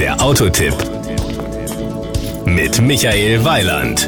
der Autotipp mit Michael Weiland.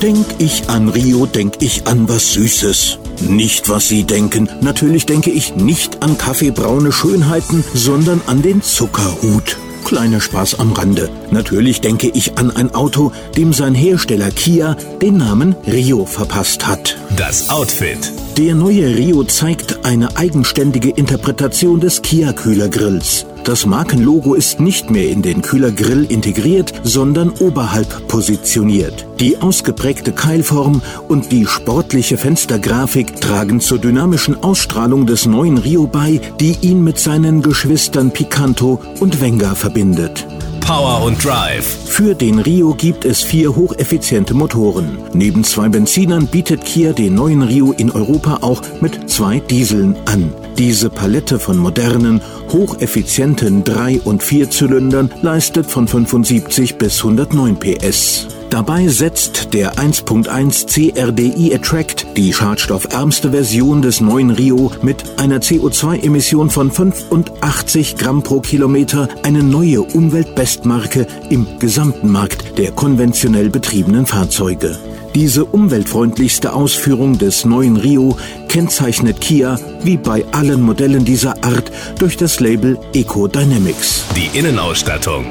Denk ich an Rio, denk ich an was Süßes. Nicht, was Sie denken. Natürlich denke ich nicht an kaffeebraune Schönheiten, sondern an den Zuckerhut. Kleiner Spaß am Rande. Natürlich denke ich an ein Auto, dem sein Hersteller Kia den Namen Rio verpasst hat. Das Outfit. Der neue Rio zeigt eine eigenständige Interpretation des Kia Kühlergrills. Das Markenlogo ist nicht mehr in den Kühlergrill integriert, sondern oberhalb positioniert. Die ausgeprägte Keilform und die sportliche Fenstergrafik tragen zur dynamischen Ausstrahlung des neuen Rio bei, die ihn mit seinen Geschwistern Picanto und Venga verbindet. Power und Drive. Für den Rio gibt es vier hocheffiziente Motoren. Neben zwei Benzinern bietet Kia den neuen Rio in Europa auch mit zwei Dieseln an. Diese Palette von modernen, hocheffizienten Drei- und Vierzylindern leistet von 75 bis 109 PS. Dabei setzt der 1.1 CRDI Attract, die schadstoffärmste Version des neuen Rio, mit einer CO2-Emission von 85 Gramm pro Kilometer eine neue Umweltbestmarke im gesamten Markt der konventionell betriebenen Fahrzeuge. Diese umweltfreundlichste Ausführung des neuen Rio kennzeichnet Kia, wie bei allen Modellen dieser Art, durch das Label Eco Dynamics. Die Innenausstattung.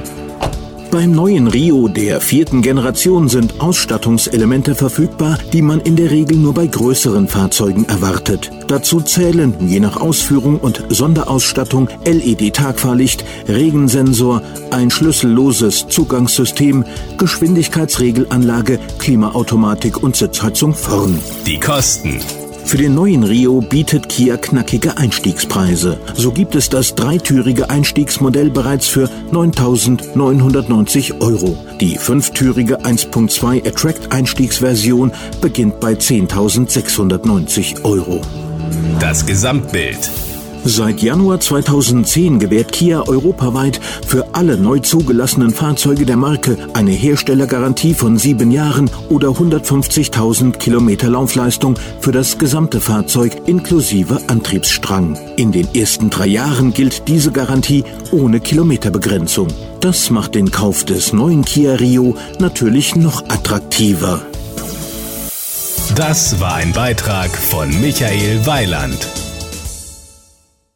Beim neuen Rio der vierten Generation sind Ausstattungselemente verfügbar, die man in der Regel nur bei größeren Fahrzeugen erwartet. Dazu zählen je nach Ausführung und Sonderausstattung LED-Tagfahrlicht, Regensensor, ein schlüsselloses Zugangssystem, Geschwindigkeitsregelanlage, Klimaautomatik und Sitzheizung vorn. Die Kosten. Für den neuen Rio bietet Kia knackige Einstiegspreise. So gibt es das dreitürige Einstiegsmodell bereits für 9.990 Euro. Die fünftürige 1.2 Attract Einstiegsversion beginnt bei 10.690 Euro. Das Gesamtbild. Seit Januar 2010 gewährt Kia europaweit für alle neu zugelassenen Fahrzeuge der Marke eine Herstellergarantie von sieben Jahren oder 150.000 Kilometer Laufleistung für das gesamte Fahrzeug inklusive Antriebsstrang. In den ersten drei Jahren gilt diese Garantie ohne Kilometerbegrenzung. Das macht den Kauf des neuen Kia Rio natürlich noch attraktiver. Das war ein Beitrag von Michael Weiland.